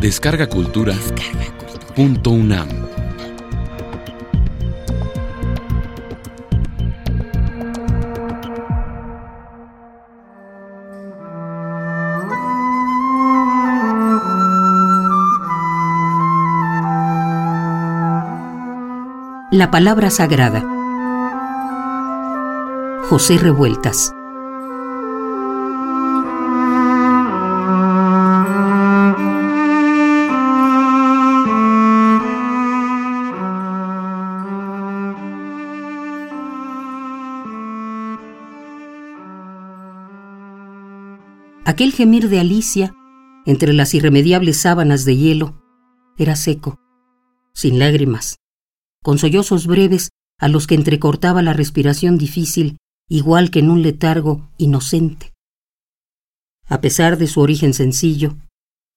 Descarga Cultura. Punto UNAM. La palabra sagrada. José Revueltas. Aquel gemir de Alicia, entre las irremediables sábanas de hielo, era seco, sin lágrimas, con sollozos breves a los que entrecortaba la respiración difícil, igual que en un letargo inocente. A pesar de su origen sencillo,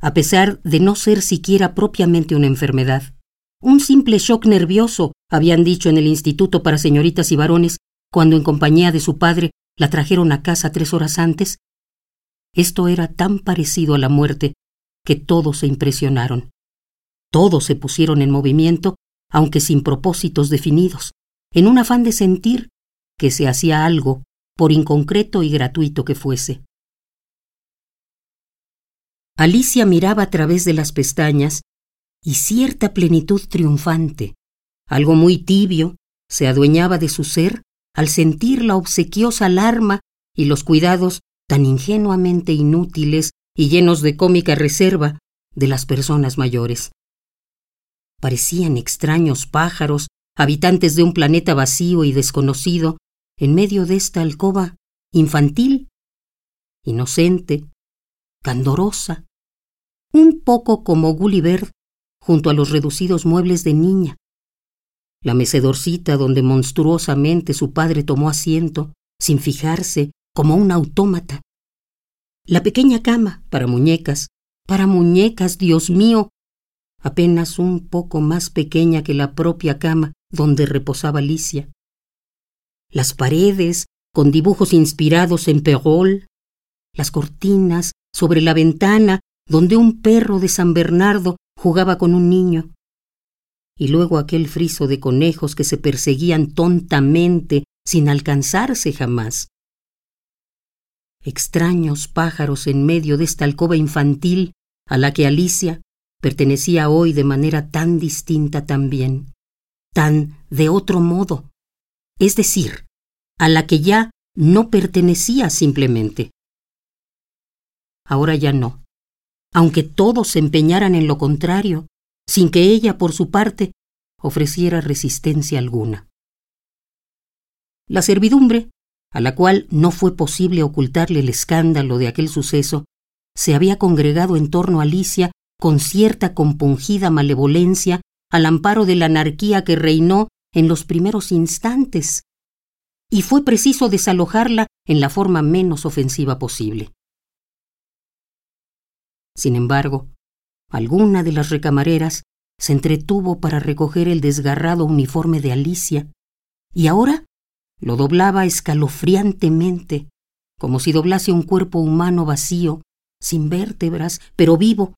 a pesar de no ser siquiera propiamente una enfermedad, un simple shock nervioso, habían dicho en el Instituto para Señoritas y Varones, cuando en compañía de su padre la trajeron a casa tres horas antes, esto era tan parecido a la muerte que todos se impresionaron. Todos se pusieron en movimiento, aunque sin propósitos definidos, en un afán de sentir que se hacía algo, por inconcreto y gratuito que fuese. Alicia miraba a través de las pestañas y cierta plenitud triunfante, algo muy tibio, se adueñaba de su ser al sentir la obsequiosa alarma y los cuidados tan ingenuamente inútiles y llenos de cómica reserva de las personas mayores. Parecían extraños pájaros, habitantes de un planeta vacío y desconocido, en medio de esta alcoba infantil, inocente, candorosa, un poco como Gulliver junto a los reducidos muebles de niña. La mecedorcita donde monstruosamente su padre tomó asiento, sin fijarse como un autómata. La pequeña cama para muñecas, para muñecas, Dios mío, apenas un poco más pequeña que la propia cama donde reposaba Alicia. Las paredes, con dibujos inspirados en Perrault, las cortinas sobre la ventana donde un perro de San Bernardo jugaba con un niño. Y luego aquel friso de conejos que se perseguían tontamente sin alcanzarse jamás extraños pájaros en medio de esta alcoba infantil a la que Alicia pertenecía hoy de manera tan distinta también, tan de otro modo, es decir, a la que ya no pertenecía simplemente. Ahora ya no, aunque todos se empeñaran en lo contrario, sin que ella, por su parte, ofreciera resistencia alguna. La servidumbre a la cual no fue posible ocultarle el escándalo de aquel suceso, se había congregado en torno a Alicia con cierta compungida malevolencia al amparo de la anarquía que reinó en los primeros instantes, y fue preciso desalojarla en la forma menos ofensiva posible. Sin embargo, alguna de las recamareras se entretuvo para recoger el desgarrado uniforme de Alicia, y ahora lo doblaba escalofriantemente, como si doblase un cuerpo humano vacío, sin vértebras, pero vivo,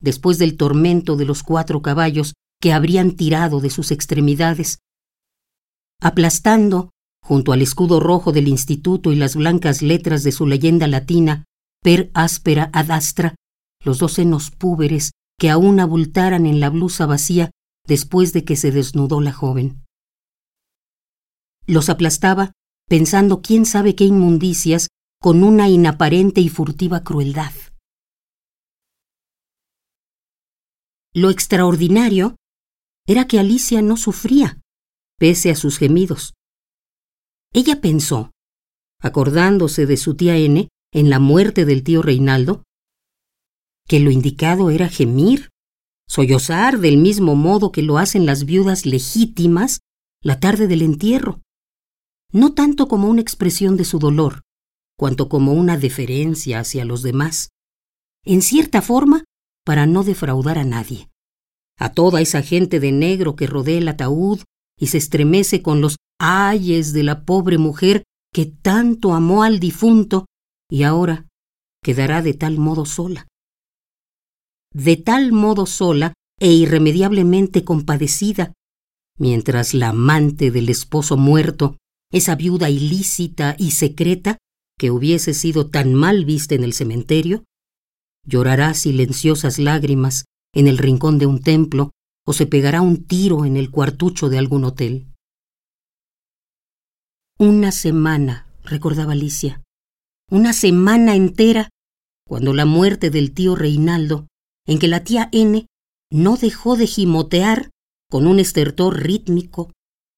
después del tormento de los cuatro caballos que habrían tirado de sus extremidades, aplastando, junto al escudo rojo del instituto y las blancas letras de su leyenda latina, per áspera ad astra, los dos senos púberes que aún abultaran en la blusa vacía después de que se desnudó la joven. Los aplastaba, pensando quién sabe qué inmundicias, con una inaparente y furtiva crueldad. Lo extraordinario era que Alicia no sufría, pese a sus gemidos. Ella pensó, acordándose de su tía N en la muerte del tío Reinaldo, que lo indicado era gemir, sollozar del mismo modo que lo hacen las viudas legítimas la tarde del entierro no tanto como una expresión de su dolor, cuanto como una deferencia hacia los demás, en cierta forma, para no defraudar a nadie. A toda esa gente de negro que rodea el ataúd y se estremece con los ayes de la pobre mujer que tanto amó al difunto y ahora quedará de tal modo sola. de tal modo sola e irremediablemente compadecida, mientras la amante del esposo muerto, esa viuda ilícita y secreta, que hubiese sido tan mal vista en el cementerio, llorará silenciosas lágrimas en el rincón de un templo o se pegará un tiro en el cuartucho de algún hotel. Una semana, recordaba Alicia, una semana entera, cuando la muerte del tío Reinaldo, en que la tía N no dejó de gimotear con un estertor rítmico,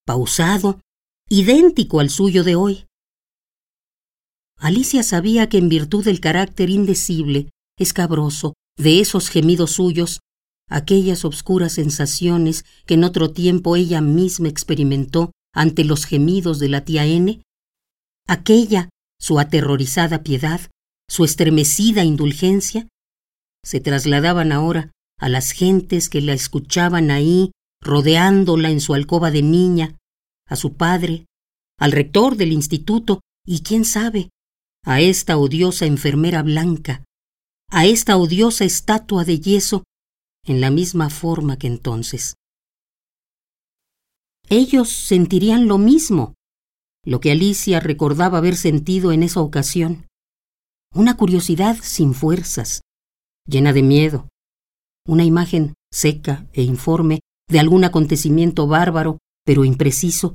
pausado, idéntico al suyo de hoy. Alicia sabía que en virtud del carácter indecible, escabroso, de esos gemidos suyos, aquellas obscuras sensaciones que en otro tiempo ella misma experimentó ante los gemidos de la tía N, aquella, su aterrorizada piedad, su estremecida indulgencia, se trasladaban ahora a las gentes que la escuchaban ahí, rodeándola en su alcoba de niña, a su padre, al rector del instituto y quién sabe, a esta odiosa enfermera blanca, a esta odiosa estatua de yeso en la misma forma que entonces. Ellos sentirían lo mismo, lo que Alicia recordaba haber sentido en esa ocasión, una curiosidad sin fuerzas, llena de miedo, una imagen seca e informe de algún acontecimiento bárbaro, pero impreciso,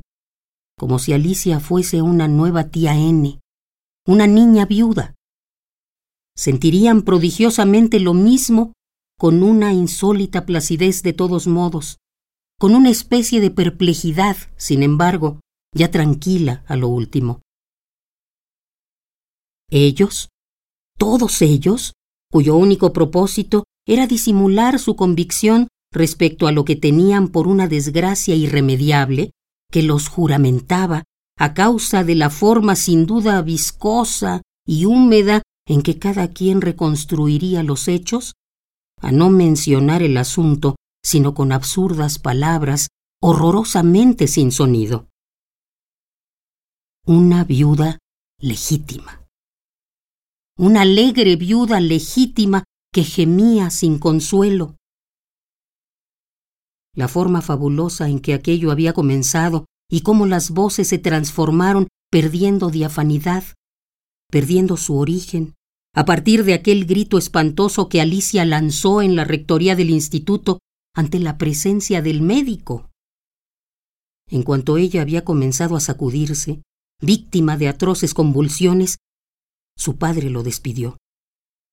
como si Alicia fuese una nueva tía N, una niña viuda. Sentirían prodigiosamente lo mismo con una insólita placidez de todos modos, con una especie de perplejidad, sin embargo, ya tranquila a lo último. Ellos, todos ellos, cuyo único propósito era disimular su convicción respecto a lo que tenían por una desgracia irremediable que los juramentaba a causa de la forma sin duda viscosa y húmeda en que cada quien reconstruiría los hechos, a no mencionar el asunto sino con absurdas palabras, horrorosamente sin sonido. Una viuda legítima. Una alegre viuda legítima que gemía sin consuelo. La forma fabulosa en que aquello había comenzado y cómo las voces se transformaron perdiendo diafanidad, perdiendo su origen, a partir de aquel grito espantoso que Alicia lanzó en la rectoría del instituto ante la presencia del médico. En cuanto ella había comenzado a sacudirse, víctima de atroces convulsiones, su padre lo despidió,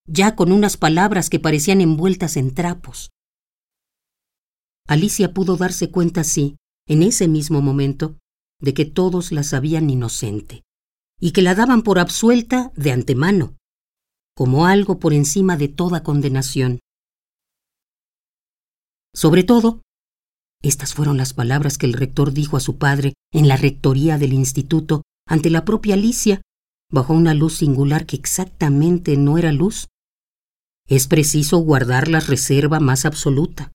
ya con unas palabras que parecían envueltas en trapos. Alicia pudo darse cuenta, sí, en ese mismo momento, de que todos la sabían inocente, y que la daban por absuelta de antemano, como algo por encima de toda condenación. Sobre todo, estas fueron las palabras que el rector dijo a su padre en la rectoría del instituto ante la propia Alicia, bajo una luz singular que exactamente no era luz. Es preciso guardar la reserva más absoluta.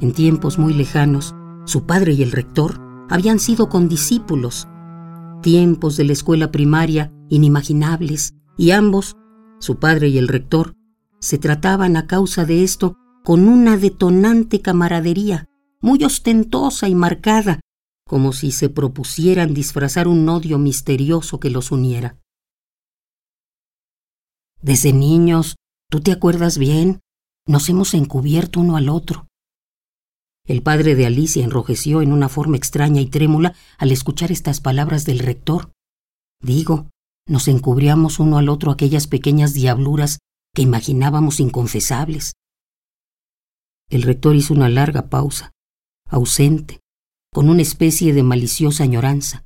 En tiempos muy lejanos, su padre y el rector habían sido condiscípulos, tiempos de la escuela primaria inimaginables, y ambos, su padre y el rector, se trataban a causa de esto con una detonante camaradería, muy ostentosa y marcada, como si se propusieran disfrazar un odio misterioso que los uniera. Desde niños, ¿tú te acuerdas bien? Nos hemos encubierto uno al otro. El padre de Alicia enrojeció en una forma extraña y trémula al escuchar estas palabras del rector. Digo, nos encubríamos uno al otro aquellas pequeñas diabluras que imaginábamos inconfesables. El rector hizo una larga pausa, ausente, con una especie de maliciosa añoranza.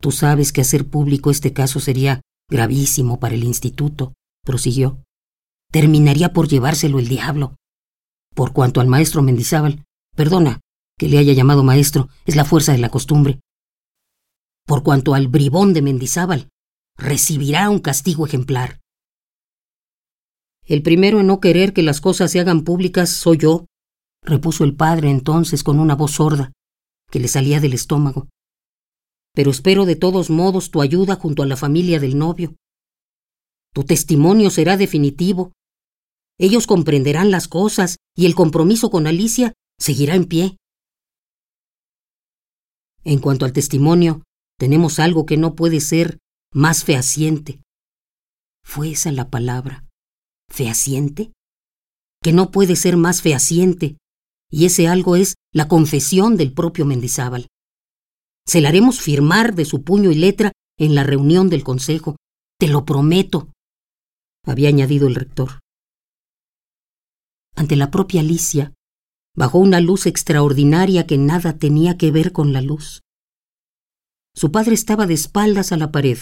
Tú sabes que hacer público este caso sería gravísimo para el instituto, prosiguió. Terminaría por llevárselo el diablo. Por cuanto al maestro Mendizábal, perdona que le haya llamado maestro, es la fuerza de la costumbre. Por cuanto al bribón de Mendizábal, recibirá un castigo ejemplar. El primero en no querer que las cosas se hagan públicas soy yo, repuso el padre entonces con una voz sorda que le salía del estómago. Pero espero de todos modos tu ayuda junto a la familia del novio. Tu testimonio será definitivo. Ellos comprenderán las cosas y el compromiso con Alicia seguirá en pie. En cuanto al testimonio, tenemos algo que no puede ser más fehaciente. ¿Fue esa la palabra? ¿Fehaciente? Que no puede ser más fehaciente, y ese algo es la confesión del propio Mendizábal. Se la haremos firmar de su puño y letra en la reunión del Consejo. Te lo prometo, había añadido el rector. Ante la propia Alicia, bajó una luz extraordinaria que nada tenía que ver con la luz. Su padre estaba de espaldas a la pared,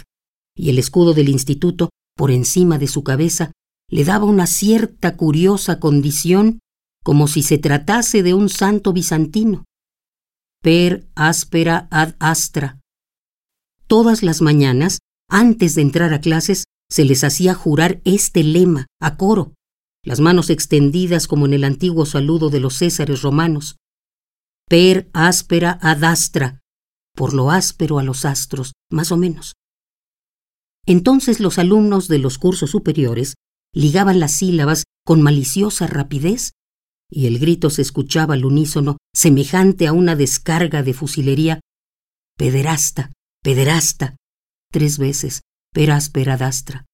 y el escudo del instituto, por encima de su cabeza, le daba una cierta curiosa condición como si se tratase de un santo bizantino. Per áspera ad astra. Todas las mañanas, antes de entrar a clases, se les hacía jurar este lema, a coro, las manos extendidas como en el antiguo saludo de los césares romanos. Per áspera ad astra, por lo áspero a los astros, más o menos. Entonces los alumnos de los cursos superiores ligaban las sílabas con maliciosa rapidez y el grito se escuchaba al unísono, semejante a una descarga de fusilería. Pederasta, pederasta, tres veces, perasperadastra.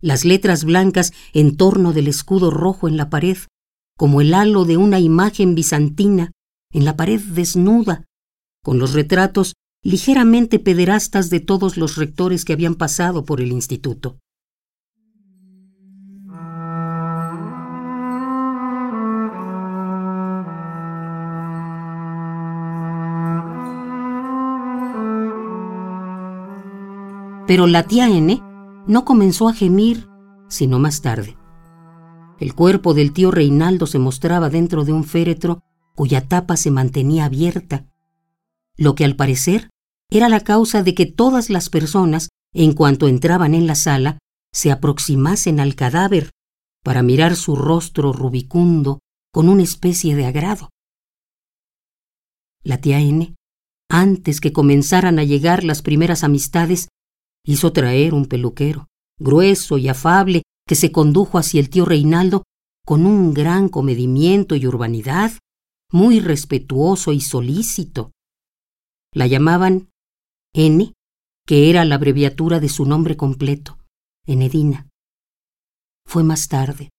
Las letras blancas en torno del escudo rojo en la pared, como el halo de una imagen bizantina en la pared desnuda, con los retratos ligeramente pederastas de todos los rectores que habían pasado por el instituto. Pero la tía N no comenzó a gemir sino más tarde. El cuerpo del tío Reinaldo se mostraba dentro de un féretro cuya tapa se mantenía abierta, lo que al parecer era la causa de que todas las personas, en cuanto entraban en la sala, se aproximasen al cadáver para mirar su rostro rubicundo con una especie de agrado. La tía N, antes que comenzaran a llegar las primeras amistades, Hizo traer un peluquero, grueso y afable, que se condujo hacia el tío Reinaldo con un gran comedimiento y urbanidad, muy respetuoso y solícito. La llamaban N, que era la abreviatura de su nombre completo, Enedina. Fue más tarde,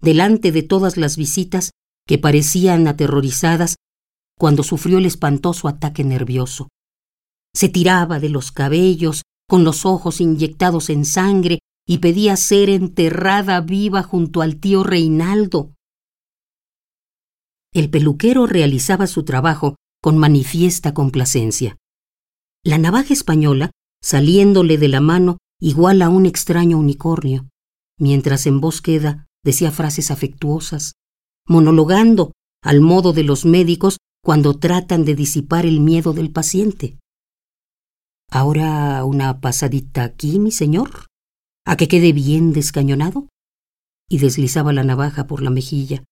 delante de todas las visitas que parecían aterrorizadas, cuando sufrió el espantoso ataque nervioso. Se tiraba de los cabellos con los ojos inyectados en sangre, y pedía ser enterrada viva junto al tío Reinaldo. El peluquero realizaba su trabajo con manifiesta complacencia. La navaja española, saliéndole de la mano igual a un extraño unicornio, mientras en voz queda decía frases afectuosas, monologando al modo de los médicos cuando tratan de disipar el miedo del paciente. Ahora una pasadita aquí, mi señor, a que quede bien descañonado. Y deslizaba la navaja por la mejilla,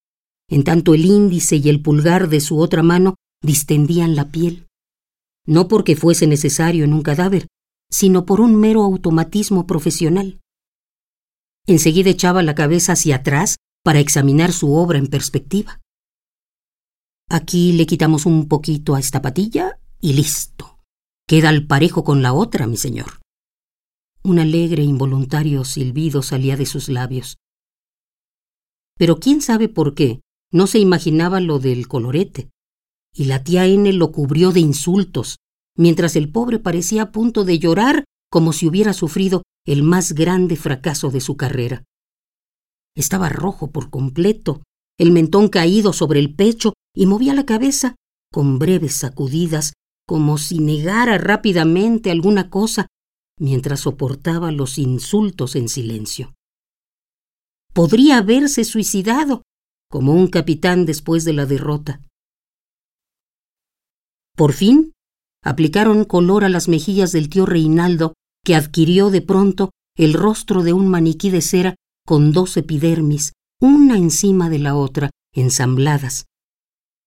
en tanto el índice y el pulgar de su otra mano distendían la piel, no porque fuese necesario en un cadáver, sino por un mero automatismo profesional. Enseguida echaba la cabeza hacia atrás para examinar su obra en perspectiva. Aquí le quitamos un poquito a esta patilla y listo. Queda al parejo con la otra, mi señor. Un alegre e involuntario silbido salía de sus labios. Pero quién sabe por qué no se imaginaba lo del colorete, y la tía N lo cubrió de insultos, mientras el pobre parecía a punto de llorar como si hubiera sufrido el más grande fracaso de su carrera. Estaba rojo por completo, el mentón caído sobre el pecho y movía la cabeza con breves sacudidas como si negara rápidamente alguna cosa mientras soportaba los insultos en silencio. Podría haberse suicidado, como un capitán después de la derrota. Por fin, aplicaron color a las mejillas del tío Reinaldo, que adquirió de pronto el rostro de un maniquí de cera con dos epidermis, una encima de la otra, ensambladas,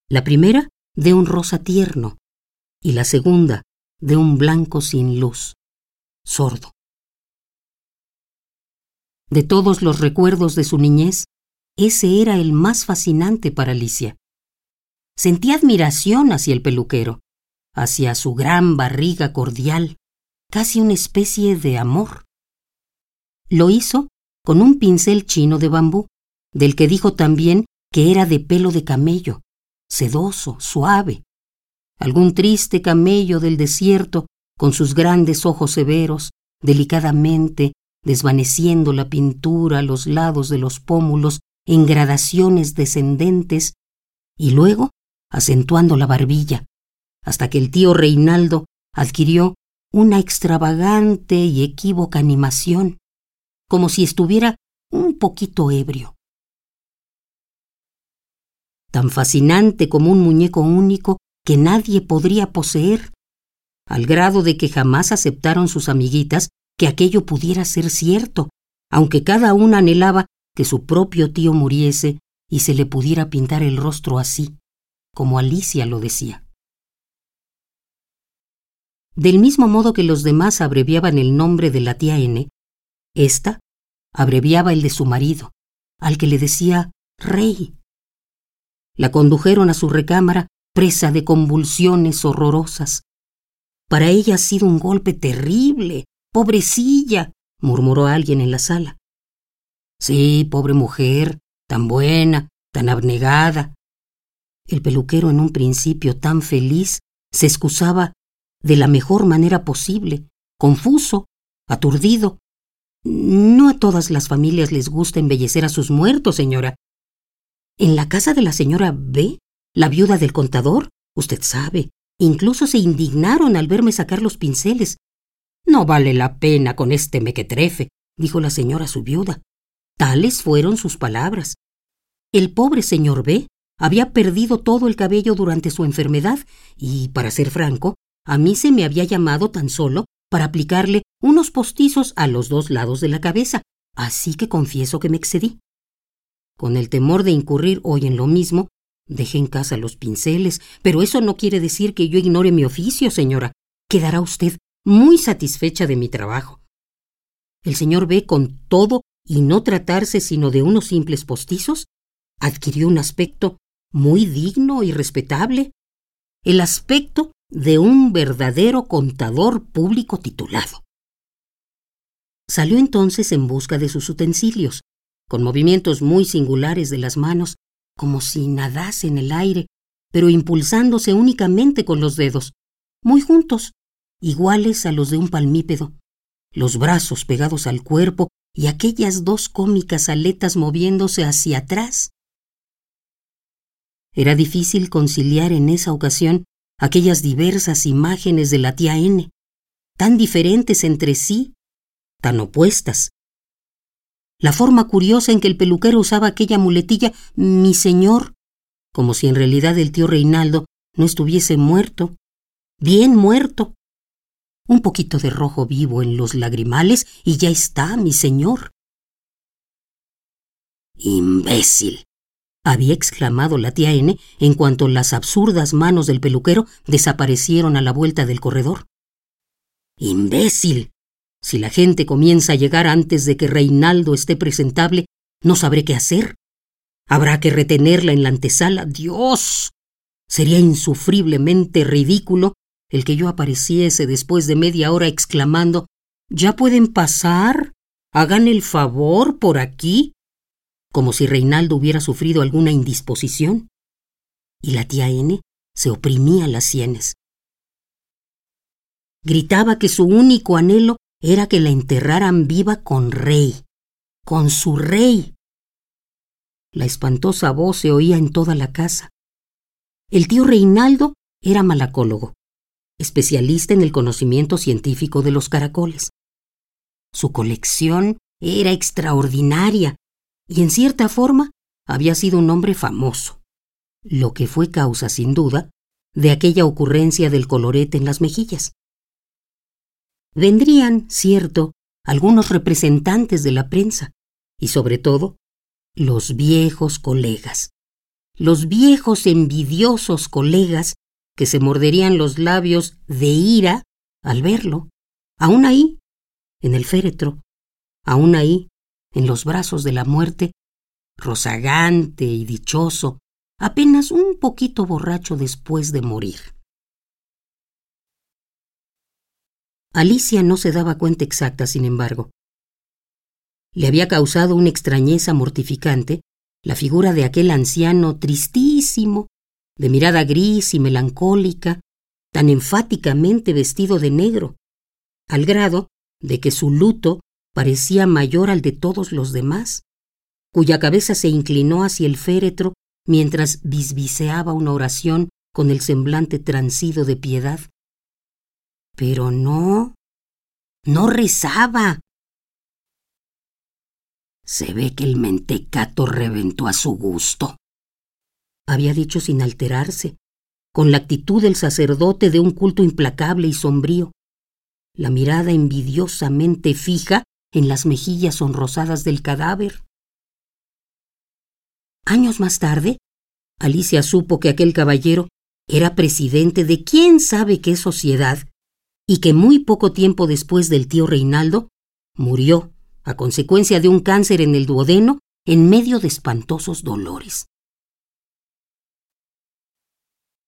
La primera de un rosa tierno y la segunda de un blanco sin luz, sordo. De todos los recuerdos de su niñez, ese era el más fascinante para Alicia. Sentía admiración hacia el peluquero, hacia su gran barriga cordial, casi una especie de amor. Lo hizo con un pincel chino de bambú, del que dijo también que era de pelo de camello, sedoso, suave. Algún triste camello del desierto, con sus grandes ojos severos, delicadamente desvaneciendo la pintura a los lados de los pómulos en gradaciones descendentes, y luego acentuando la barbilla, hasta que el tío Reinaldo adquirió una extravagante y equívoca animación, como si estuviera un poquito ebrio. Tan fascinante como un muñeco único que nadie podría poseer, al grado de que jamás aceptaron sus amiguitas que aquello pudiera ser cierto, aunque cada una anhelaba que su propio tío muriese y se le pudiera pintar el rostro así, como Alicia lo decía. Del mismo modo que los demás abreviaban el nombre de la tía N, ésta abreviaba el de su marido, al que le decía Rey. La condujeron a su recámara presa de convulsiones horrorosas. Para ella ha sido un golpe terrible, pobrecilla, murmuró alguien en la sala. Sí, pobre mujer, tan buena, tan abnegada. El peluquero en un principio tan feliz se excusaba de la mejor manera posible, confuso, aturdido. No a todas las familias les gusta embellecer a sus muertos, señora. En la casa de la señora B, la viuda del contador, usted sabe, incluso se indignaron al verme sacar los pinceles. No vale la pena con este mequetrefe, dijo la señora a su viuda. Tales fueron sus palabras. El pobre señor B había perdido todo el cabello durante su enfermedad y, para ser franco, a mí se me había llamado tan solo para aplicarle unos postizos a los dos lados de la cabeza, así que confieso que me excedí. Con el temor de incurrir hoy en lo mismo, dejé en casa los pinceles, pero eso no quiere decir que yo ignore mi oficio, señora. Quedará usted muy satisfecha de mi trabajo. El señor B, con todo y no tratarse sino de unos simples postizos, adquirió un aspecto muy digno y respetable, el aspecto de un verdadero contador público titulado. Salió entonces en busca de sus utensilios, con movimientos muy singulares de las manos, como si nadase en el aire, pero impulsándose únicamente con los dedos, muy juntos, iguales a los de un palmípedo, los brazos pegados al cuerpo y aquellas dos cómicas aletas moviéndose hacia atrás. Era difícil conciliar en esa ocasión aquellas diversas imágenes de la tía N, tan diferentes entre sí, tan opuestas. La forma curiosa en que el peluquero usaba aquella muletilla, mi señor, como si en realidad el tío Reinaldo no estuviese muerto, bien muerto. Un poquito de rojo vivo en los lagrimales y ya está, mi señor. Imbécil, había exclamado la tía N en cuanto las absurdas manos del peluquero desaparecieron a la vuelta del corredor. ¡Imbécil! Si la gente comienza a llegar antes de que Reinaldo esté presentable, no sabré qué hacer. Habrá que retenerla en la antesala. ¡Dios! Sería insufriblemente ridículo el que yo apareciese después de media hora exclamando ¿Ya pueden pasar? Hagan el favor por aquí como si Reinaldo hubiera sufrido alguna indisposición, y la tía N se oprimía las sienes. Gritaba que su único anhelo era que la enterraran viva con rey, con su rey. La espantosa voz se oía en toda la casa. El tío Reinaldo era malacólogo, especialista en el conocimiento científico de los caracoles. Su colección era extraordinaria y en cierta forma había sido un hombre famoso, lo que fue causa, sin duda, de aquella ocurrencia del colorete en las mejillas. Vendrían, cierto, algunos representantes de la prensa, y sobre todo, los viejos colegas, los viejos envidiosos colegas que se morderían los labios de ira al verlo, aún ahí, en el féretro, aún ahí, en los brazos de la muerte, rozagante y dichoso, apenas un poquito borracho después de morir. Alicia no se daba cuenta exacta, sin embargo. Le había causado una extrañeza mortificante la figura de aquel anciano tristísimo, de mirada gris y melancólica, tan enfáticamente vestido de negro, al grado de que su luto parecía mayor al de todos los demás, cuya cabeza se inclinó hacia el féretro mientras bisbiseaba una oración con el semblante transido de piedad. Pero no, no rezaba. Se ve que el mentecato reventó a su gusto. Había dicho sin alterarse, con la actitud del sacerdote de un culto implacable y sombrío, la mirada envidiosamente fija en las mejillas sonrosadas del cadáver. Años más tarde, Alicia supo que aquel caballero era presidente de quién sabe qué sociedad y que muy poco tiempo después del tío Reinaldo murió a consecuencia de un cáncer en el duodeno en medio de espantosos dolores.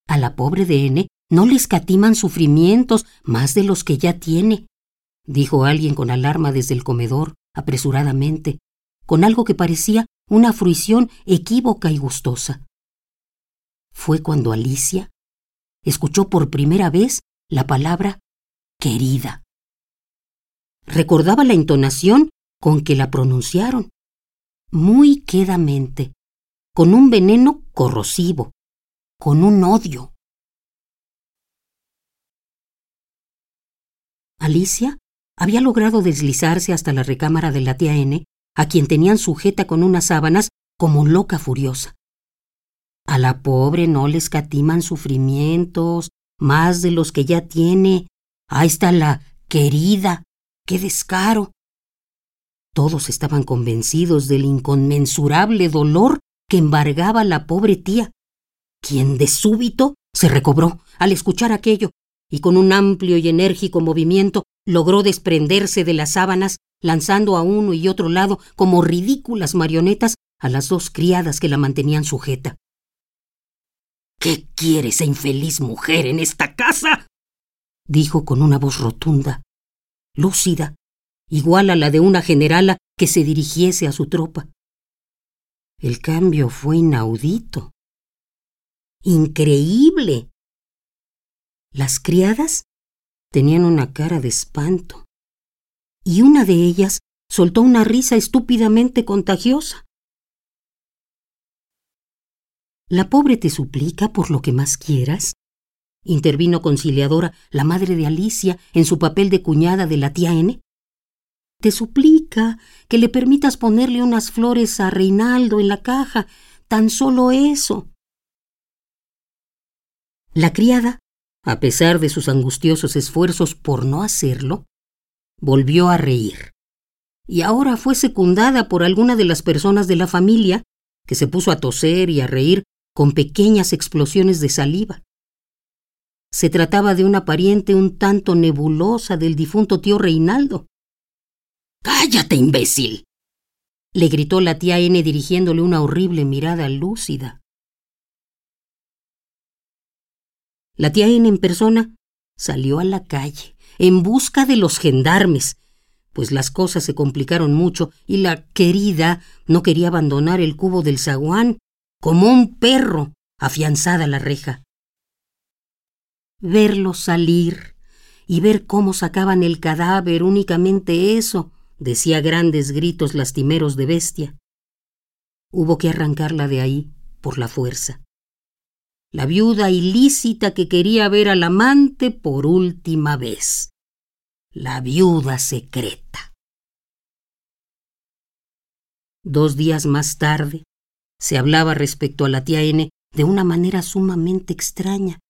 A la pobre de N no le escatiman sufrimientos más de los que ya tiene, dijo alguien con alarma desde el comedor, apresuradamente, con algo que parecía una fruición equívoca y gustosa. Fue cuando Alicia escuchó por primera vez la palabra querida. Recordaba la entonación con que la pronunciaron, muy quedamente, con un veneno corrosivo, con un odio. Alicia había logrado deslizarse hasta la recámara de la tía N, a quien tenían sujeta con unas sábanas como loca furiosa. A la pobre no le escatiman sufrimientos, más de los que ya tiene, Ahí está la querida. ¡Qué descaro! Todos estaban convencidos del inconmensurable dolor que embargaba la pobre tía, quien de súbito se recobró al escuchar aquello y con un amplio y enérgico movimiento logró desprenderse de las sábanas, lanzando a uno y otro lado como ridículas marionetas a las dos criadas que la mantenían sujeta. ¿Qué quiere esa infeliz mujer en esta casa? Dijo con una voz rotunda, lúcida, igual a la de una generala que se dirigiese a su tropa. El cambio fue inaudito. Increíble. Las criadas tenían una cara de espanto, y una de ellas soltó una risa estúpidamente contagiosa. La pobre te suplica por lo que más quieras, intervino conciliadora la madre de Alicia en su papel de cuñada de la tía N. Te suplica que le permitas ponerle unas flores a Reinaldo en la caja, tan solo eso. La criada, a pesar de sus angustiosos esfuerzos por no hacerlo, volvió a reír. Y ahora fue secundada por alguna de las personas de la familia, que se puso a toser y a reír con pequeñas explosiones de saliva. Se trataba de una pariente un tanto nebulosa del difunto tío Reinaldo. ¡Cállate, imbécil! le gritó la tía N dirigiéndole una horrible mirada lúcida. La tía N en persona salió a la calle en busca de los gendarmes, pues las cosas se complicaron mucho y la querida no quería abandonar el cubo del zaguán como un perro afianzada a la reja verlos salir y ver cómo sacaban el cadáver, únicamente eso, decía grandes gritos lastimeros de bestia. Hubo que arrancarla de ahí por la fuerza. La viuda ilícita que quería ver al amante por última vez. La viuda secreta. Dos días más tarde, se hablaba respecto a la tía N de una manera sumamente extraña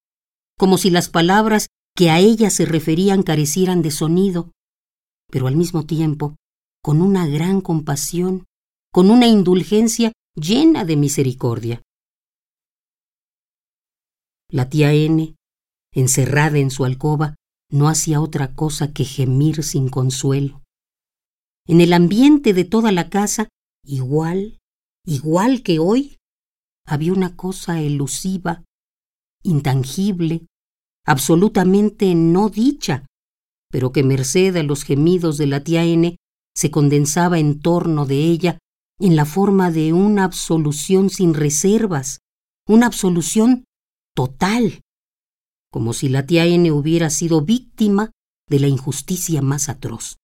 como si las palabras que a ella se referían carecieran de sonido, pero al mismo tiempo con una gran compasión, con una indulgencia llena de misericordia. La tía N, encerrada en su alcoba, no hacía otra cosa que gemir sin consuelo. En el ambiente de toda la casa, igual, igual que hoy, había una cosa elusiva, intangible, absolutamente no dicha, pero que merced a los gemidos de la tía N se condensaba en torno de ella en la forma de una absolución sin reservas, una absolución total, como si la tía N hubiera sido víctima de la injusticia más atroz.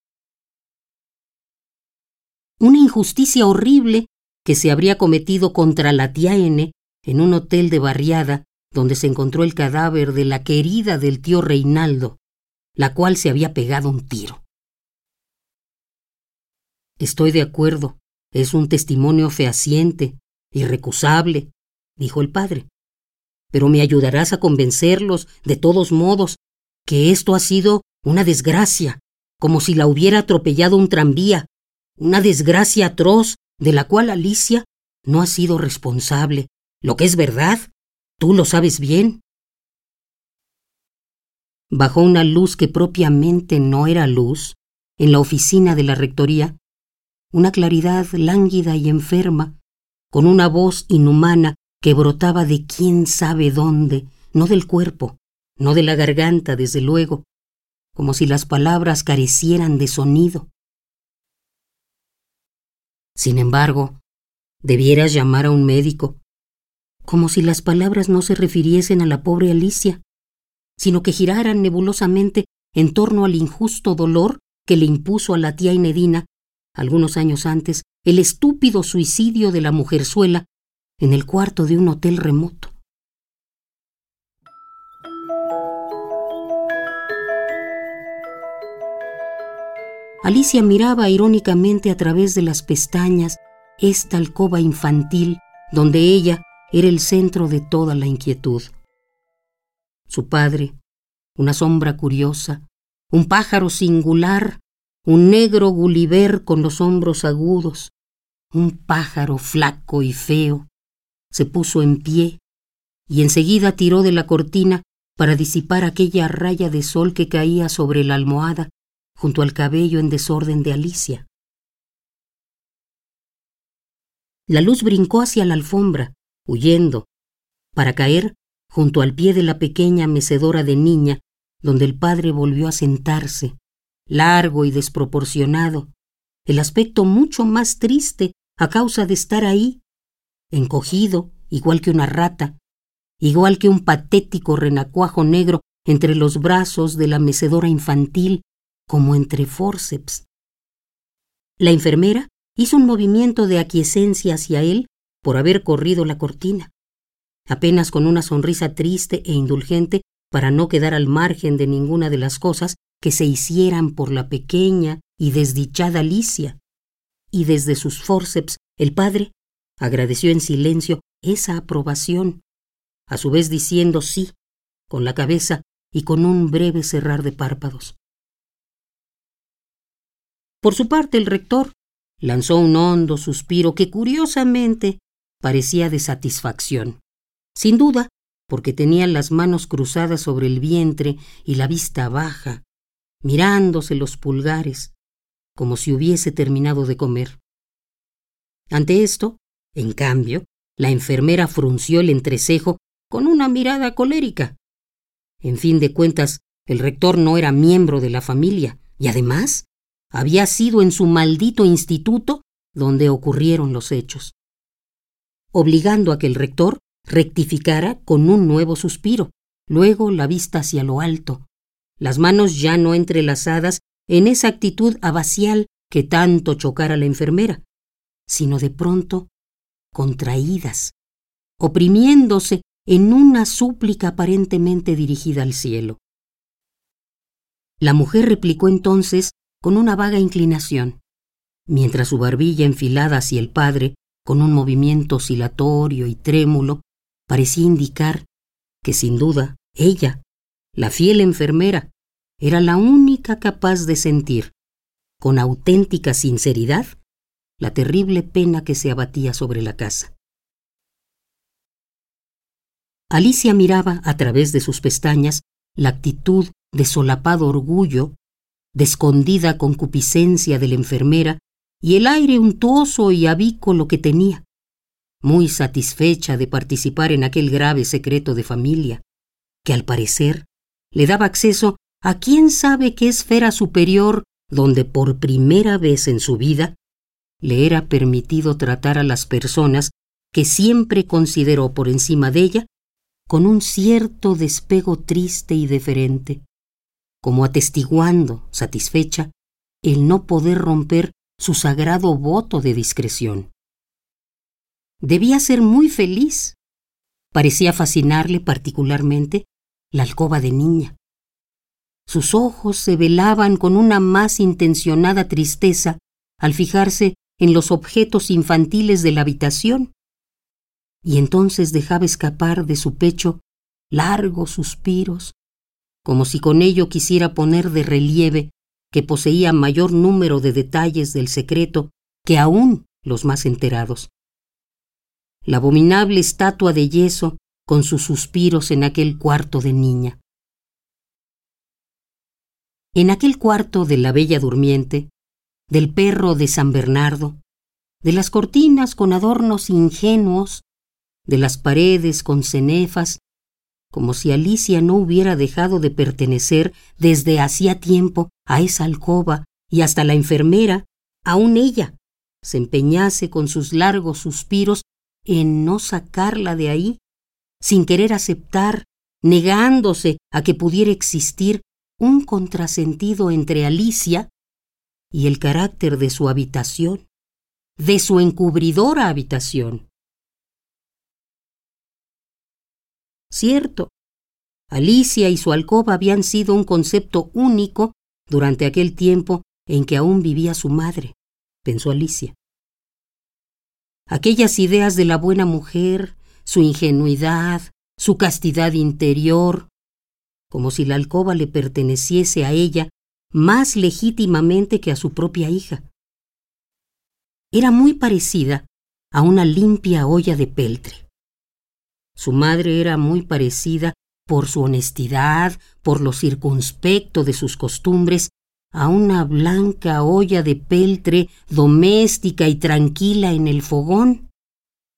Una injusticia horrible que se habría cometido contra la tía N en un hotel de barriada donde se encontró el cadáver de la querida del tío Reinaldo, la cual se había pegado un tiro. Estoy de acuerdo, es un testimonio fehaciente, irrecusable, dijo el padre. Pero me ayudarás a convencerlos, de todos modos, que esto ha sido una desgracia, como si la hubiera atropellado un tranvía, una desgracia atroz de la cual Alicia no ha sido responsable. Lo que es verdad, tú lo sabes bien bajo una luz que propiamente no era luz, en la oficina de la Rectoría, una claridad lánguida y enferma, con una voz inhumana que brotaba de quién sabe dónde, no del cuerpo, no de la garganta, desde luego, como si las palabras carecieran de sonido. Sin embargo, debieras llamar a un médico, como si las palabras no se refiriesen a la pobre Alicia, sino que giraran nebulosamente en torno al injusto dolor que le impuso a la tía Inedina, algunos años antes, el estúpido suicidio de la mujerzuela en el cuarto de un hotel remoto. Alicia miraba irónicamente a través de las pestañas esta alcoba infantil donde ella era el centro de toda la inquietud su padre, una sombra curiosa, un pájaro singular, un negro Gulliver con los hombros agudos, un pájaro flaco y feo, se puso en pie y enseguida tiró de la cortina para disipar aquella raya de sol que caía sobre la almohada junto al cabello en desorden de Alicia. La luz brincó hacia la alfombra, huyendo, para caer junto al pie de la pequeña mecedora de niña, donde el padre volvió a sentarse, largo y desproporcionado, el aspecto mucho más triste a causa de estar ahí, encogido, igual que una rata, igual que un patético renacuajo negro entre los brazos de la mecedora infantil, como entre forceps. La enfermera hizo un movimiento de aquiescencia hacia él por haber corrido la cortina apenas con una sonrisa triste e indulgente para no quedar al margen de ninguna de las cosas que se hicieran por la pequeña y desdichada Alicia. Y desde sus forceps el padre agradeció en silencio esa aprobación, a su vez diciendo sí, con la cabeza y con un breve cerrar de párpados. Por su parte, el rector lanzó un hondo suspiro que curiosamente parecía de satisfacción. Sin duda, porque tenía las manos cruzadas sobre el vientre y la vista baja, mirándose los pulgares, como si hubiese terminado de comer. Ante esto, en cambio, la enfermera frunció el entrecejo con una mirada colérica. En fin de cuentas, el rector no era miembro de la familia y además había sido en su maldito instituto donde ocurrieron los hechos, obligando a que el rector rectificara con un nuevo suspiro, luego la vista hacia lo alto, las manos ya no entrelazadas en esa actitud abacial que tanto chocara la enfermera, sino de pronto contraídas, oprimiéndose en una súplica aparentemente dirigida al cielo. La mujer replicó entonces con una vaga inclinación, mientras su barbilla enfilada hacia el padre, con un movimiento oscilatorio y trémulo, parecía indicar que sin duda ella, la fiel enfermera, era la única capaz de sentir, con auténtica sinceridad, la terrible pena que se abatía sobre la casa. Alicia miraba a través de sus pestañas la actitud de solapado orgullo, de escondida concupiscencia de la enfermera y el aire untuoso y avícola que tenía, muy satisfecha de participar en aquel grave secreto de familia, que al parecer le daba acceso a quién sabe qué esfera superior donde por primera vez en su vida le era permitido tratar a las personas que siempre consideró por encima de ella con un cierto despego triste y deferente, como atestiguando, satisfecha, el no poder romper su sagrado voto de discreción. Debía ser muy feliz. Parecía fascinarle particularmente la alcoba de niña. Sus ojos se velaban con una más intencionada tristeza al fijarse en los objetos infantiles de la habitación y entonces dejaba escapar de su pecho largos suspiros, como si con ello quisiera poner de relieve que poseía mayor número de detalles del secreto que aún los más enterados. La abominable estatua de yeso con sus suspiros en aquel cuarto de niña. En aquel cuarto de la bella durmiente, del perro de San Bernardo, de las cortinas con adornos ingenuos de las paredes con cenefas, como si Alicia no hubiera dejado de pertenecer desde hacía tiempo a esa alcoba y hasta la enfermera, aun ella, se empeñase con sus largos suspiros en no sacarla de ahí, sin querer aceptar, negándose a que pudiera existir un contrasentido entre Alicia y el carácter de su habitación, de su encubridora habitación. Cierto, Alicia y su alcoba habían sido un concepto único durante aquel tiempo en que aún vivía su madre, pensó Alicia. Aquellas ideas de la buena mujer, su ingenuidad, su castidad interior, como si la alcoba le perteneciese a ella más legítimamente que a su propia hija. Era muy parecida a una limpia olla de peltre. Su madre era muy parecida por su honestidad, por lo circunspecto de sus costumbres, a una blanca olla de peltre doméstica y tranquila en el fogón,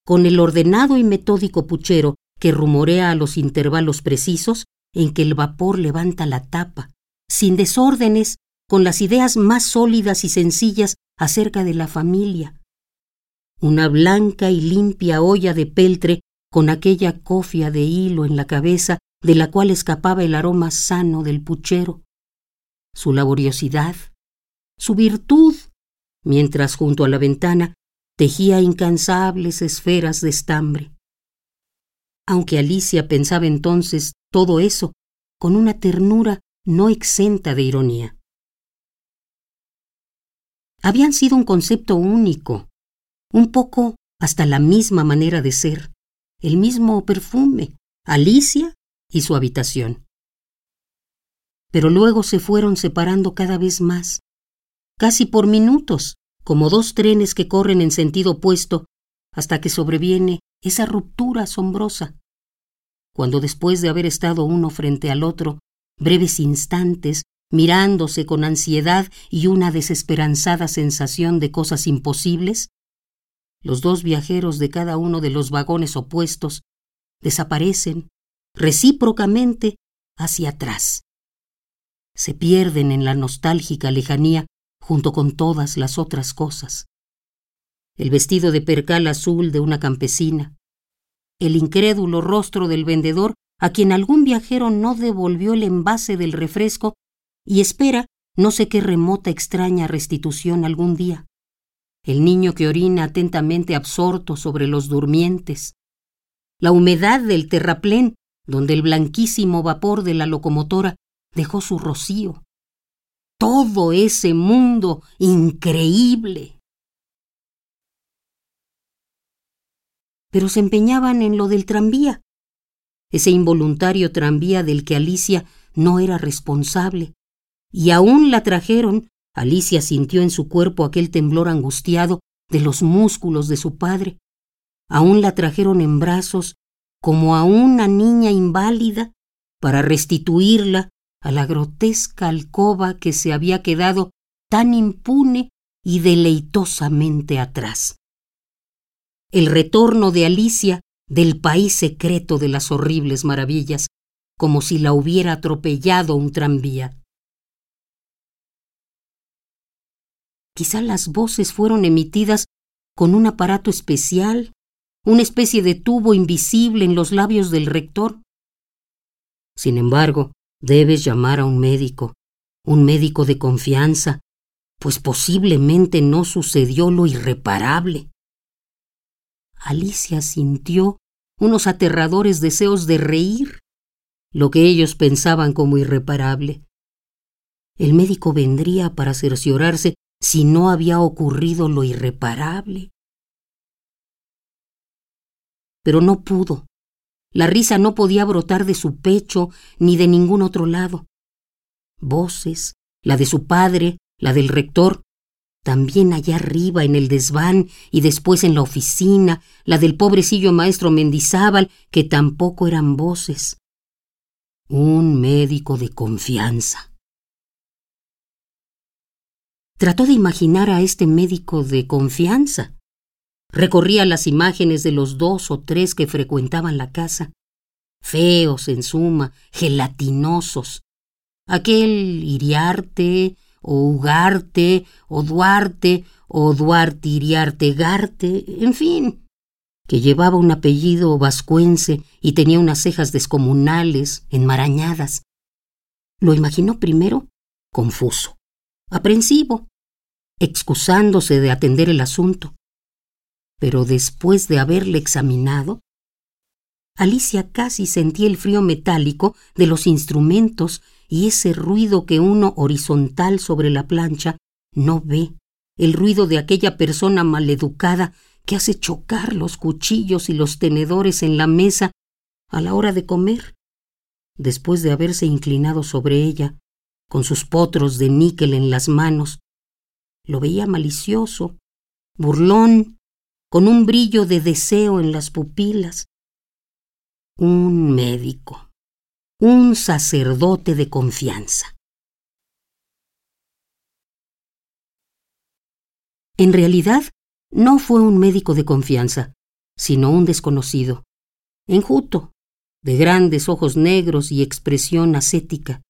con el ordenado y metódico puchero que rumorea a los intervalos precisos en que el vapor levanta la tapa, sin desórdenes, con las ideas más sólidas y sencillas acerca de la familia. Una blanca y limpia olla de peltre con aquella cofia de hilo en la cabeza de la cual escapaba el aroma sano del puchero, su laboriosidad, su virtud, mientras junto a la ventana tejía incansables esferas de estambre. Aunque Alicia pensaba entonces todo eso con una ternura no exenta de ironía. Habían sido un concepto único, un poco hasta la misma manera de ser, el mismo perfume, Alicia y su habitación. Pero luego se fueron separando cada vez más, casi por minutos, como dos trenes que corren en sentido opuesto, hasta que sobreviene esa ruptura asombrosa, cuando después de haber estado uno frente al otro, breves instantes, mirándose con ansiedad y una desesperanzada sensación de cosas imposibles, los dos viajeros de cada uno de los vagones opuestos desaparecen recíprocamente hacia atrás. Se pierden en la nostálgica lejanía junto con todas las otras cosas. El vestido de percal azul de una campesina, el incrédulo rostro del vendedor a quien algún viajero no devolvió el envase del refresco y espera no sé qué remota extraña restitución algún día el niño que orina atentamente absorto sobre los durmientes, la humedad del terraplén donde el blanquísimo vapor de la locomotora dejó su rocío. Todo ese mundo increíble. Pero se empeñaban en lo del tranvía, ese involuntario tranvía del que Alicia no era responsable, y aún la trajeron Alicia sintió en su cuerpo aquel temblor angustiado de los músculos de su padre. Aún la trajeron en brazos como a una niña inválida para restituirla a la grotesca alcoba que se había quedado tan impune y deleitosamente atrás. El retorno de Alicia del país secreto de las horribles maravillas, como si la hubiera atropellado un tranvía. Quizá las voces fueron emitidas con un aparato especial, una especie de tubo invisible en los labios del rector. Sin embargo, debes llamar a un médico, un médico de confianza, pues posiblemente no sucedió lo irreparable. Alicia sintió unos aterradores deseos de reír, lo que ellos pensaban como irreparable. El médico vendría para cerciorarse si no había ocurrido lo irreparable. Pero no pudo. La risa no podía brotar de su pecho ni de ningún otro lado. Voces, la de su padre, la del rector, también allá arriba en el desván y después en la oficina, la del pobrecillo maestro Mendizábal, que tampoco eran voces. Un médico de confianza. Trató de imaginar a este médico de confianza. Recorría las imágenes de los dos o tres que frecuentaban la casa. Feos, en suma, gelatinosos. Aquel Iriarte, o Ugarte, o Duarte, o Duarte Iriarte Garte, en fin, que llevaba un apellido vascuense y tenía unas cejas descomunales, enmarañadas. Lo imaginó primero confuso, aprensivo, excusándose de atender el asunto. Pero después de haberle examinado, Alicia casi sentía el frío metálico de los instrumentos y ese ruido que uno horizontal sobre la plancha no ve, el ruido de aquella persona maleducada que hace chocar los cuchillos y los tenedores en la mesa a la hora de comer, después de haberse inclinado sobre ella, con sus potros de níquel en las manos. Lo veía malicioso, burlón, con un brillo de deseo en las pupilas. Un médico un sacerdote de confianza. En realidad, no fue un médico de confianza, sino un desconocido, enjuto, de grandes ojos negros y expresión ascética,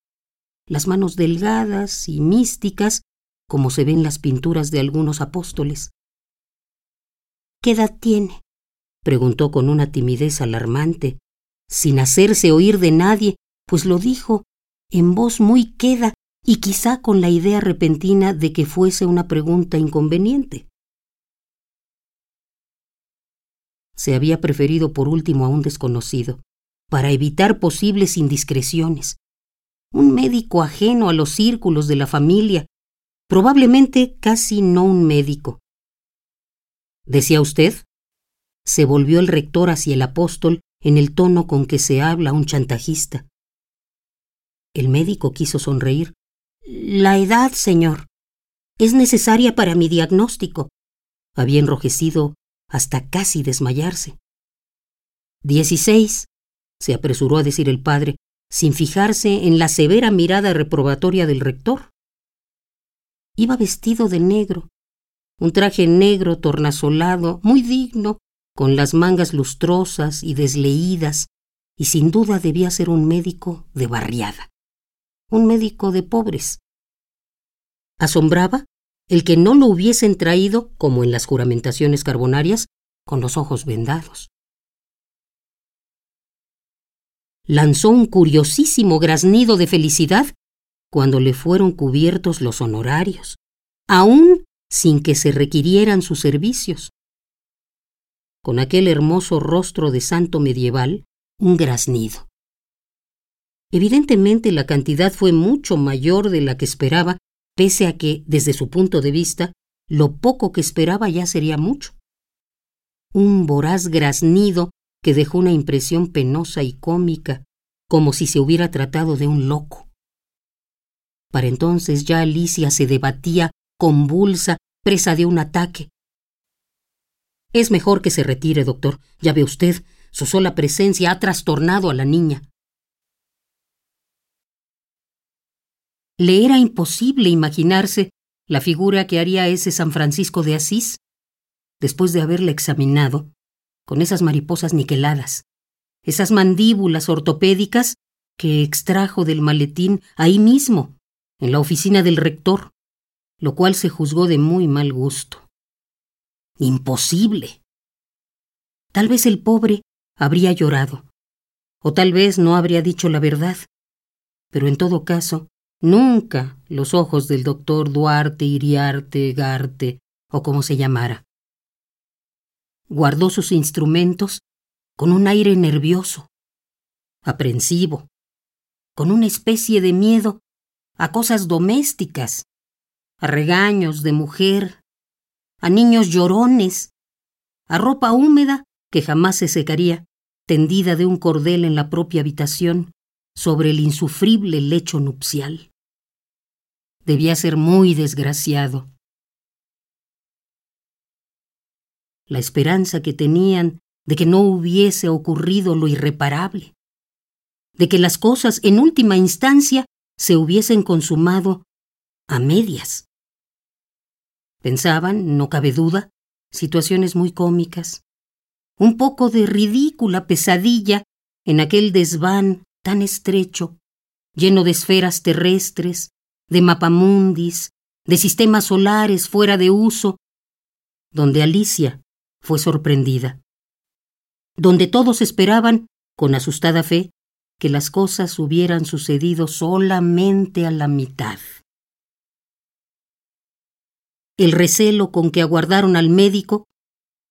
las manos delgadas y místicas, como se ven las pinturas de algunos apóstoles. ¿Qué edad tiene? preguntó con una timidez alarmante, sin hacerse oír de nadie, pues lo dijo en voz muy queda y quizá con la idea repentina de que fuese una pregunta inconveniente. Se había preferido por último a un desconocido, para evitar posibles indiscreciones. Un médico ajeno a los círculos de la familia, probablemente casi no un médico. ¿Decía usted? Se volvió el rector hacia el apóstol en el tono con que se habla un chantajista. El médico quiso sonreír. La edad, señor, es necesaria para mi diagnóstico. Había enrojecido hasta casi desmayarse. Dieciséis, se apresuró a decir el padre, sin fijarse en la severa mirada reprobatoria del rector. Iba vestido de negro, un traje negro tornasolado, muy digno, con las mangas lustrosas y desleídas, y sin duda debía ser un médico de barriada un médico de pobres. Asombraba el que no lo hubiesen traído, como en las juramentaciones carbonarias, con los ojos vendados. Lanzó un curiosísimo graznido de felicidad cuando le fueron cubiertos los honorarios, aún sin que se requirieran sus servicios. Con aquel hermoso rostro de santo medieval, un graznido. Evidentemente la cantidad fue mucho mayor de la que esperaba, pese a que, desde su punto de vista, lo poco que esperaba ya sería mucho. Un voraz graznido que dejó una impresión penosa y cómica, como si se hubiera tratado de un loco. Para entonces ya Alicia se debatía convulsa, presa de un ataque. Es mejor que se retire, doctor. Ya ve usted, su sola presencia ha trastornado a la niña. Le era imposible imaginarse la figura que haría ese San Francisco de Asís después de haberla examinado con esas mariposas niqueladas, esas mandíbulas ortopédicas que extrajo del maletín ahí mismo, en la oficina del rector, lo cual se juzgó de muy mal gusto. Imposible. Tal vez el pobre habría llorado, o tal vez no habría dicho la verdad, pero en todo caso, nunca los ojos del doctor Duarte, Iriarte, Garte, o como se llamara. Guardó sus instrumentos con un aire nervioso, aprensivo, con una especie de miedo a cosas domésticas, a regaños de mujer, a niños llorones, a ropa húmeda que jamás se secaría, tendida de un cordel en la propia habitación, sobre el insufrible lecho nupcial. Debía ser muy desgraciado. La esperanza que tenían de que no hubiese ocurrido lo irreparable, de que las cosas en última instancia se hubiesen consumado a medias. Pensaban, no cabe duda, situaciones muy cómicas, un poco de ridícula pesadilla en aquel desván tan estrecho, lleno de esferas terrestres, de mapamundis, de sistemas solares fuera de uso, donde Alicia fue sorprendida donde todos esperaban, con asustada fe, que las cosas hubieran sucedido solamente a la mitad. El recelo con que aguardaron al médico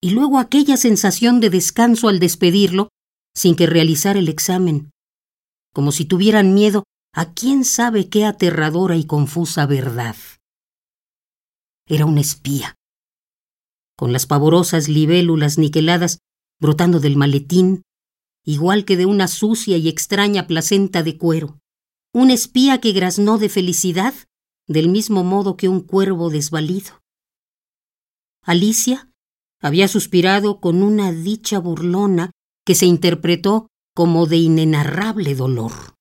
y luego aquella sensación de descanso al despedirlo sin que realizara el examen, como si tuvieran miedo a quién sabe qué aterradora y confusa verdad. Era un espía, con las pavorosas libélulas niqueladas brotando del maletín, igual que de una sucia y extraña placenta de cuero. Un espía que graznó de felicidad del mismo modo que un cuervo desvalido. Alicia había suspirado con una dicha burlona que se interpretó como de inenarrable dolor.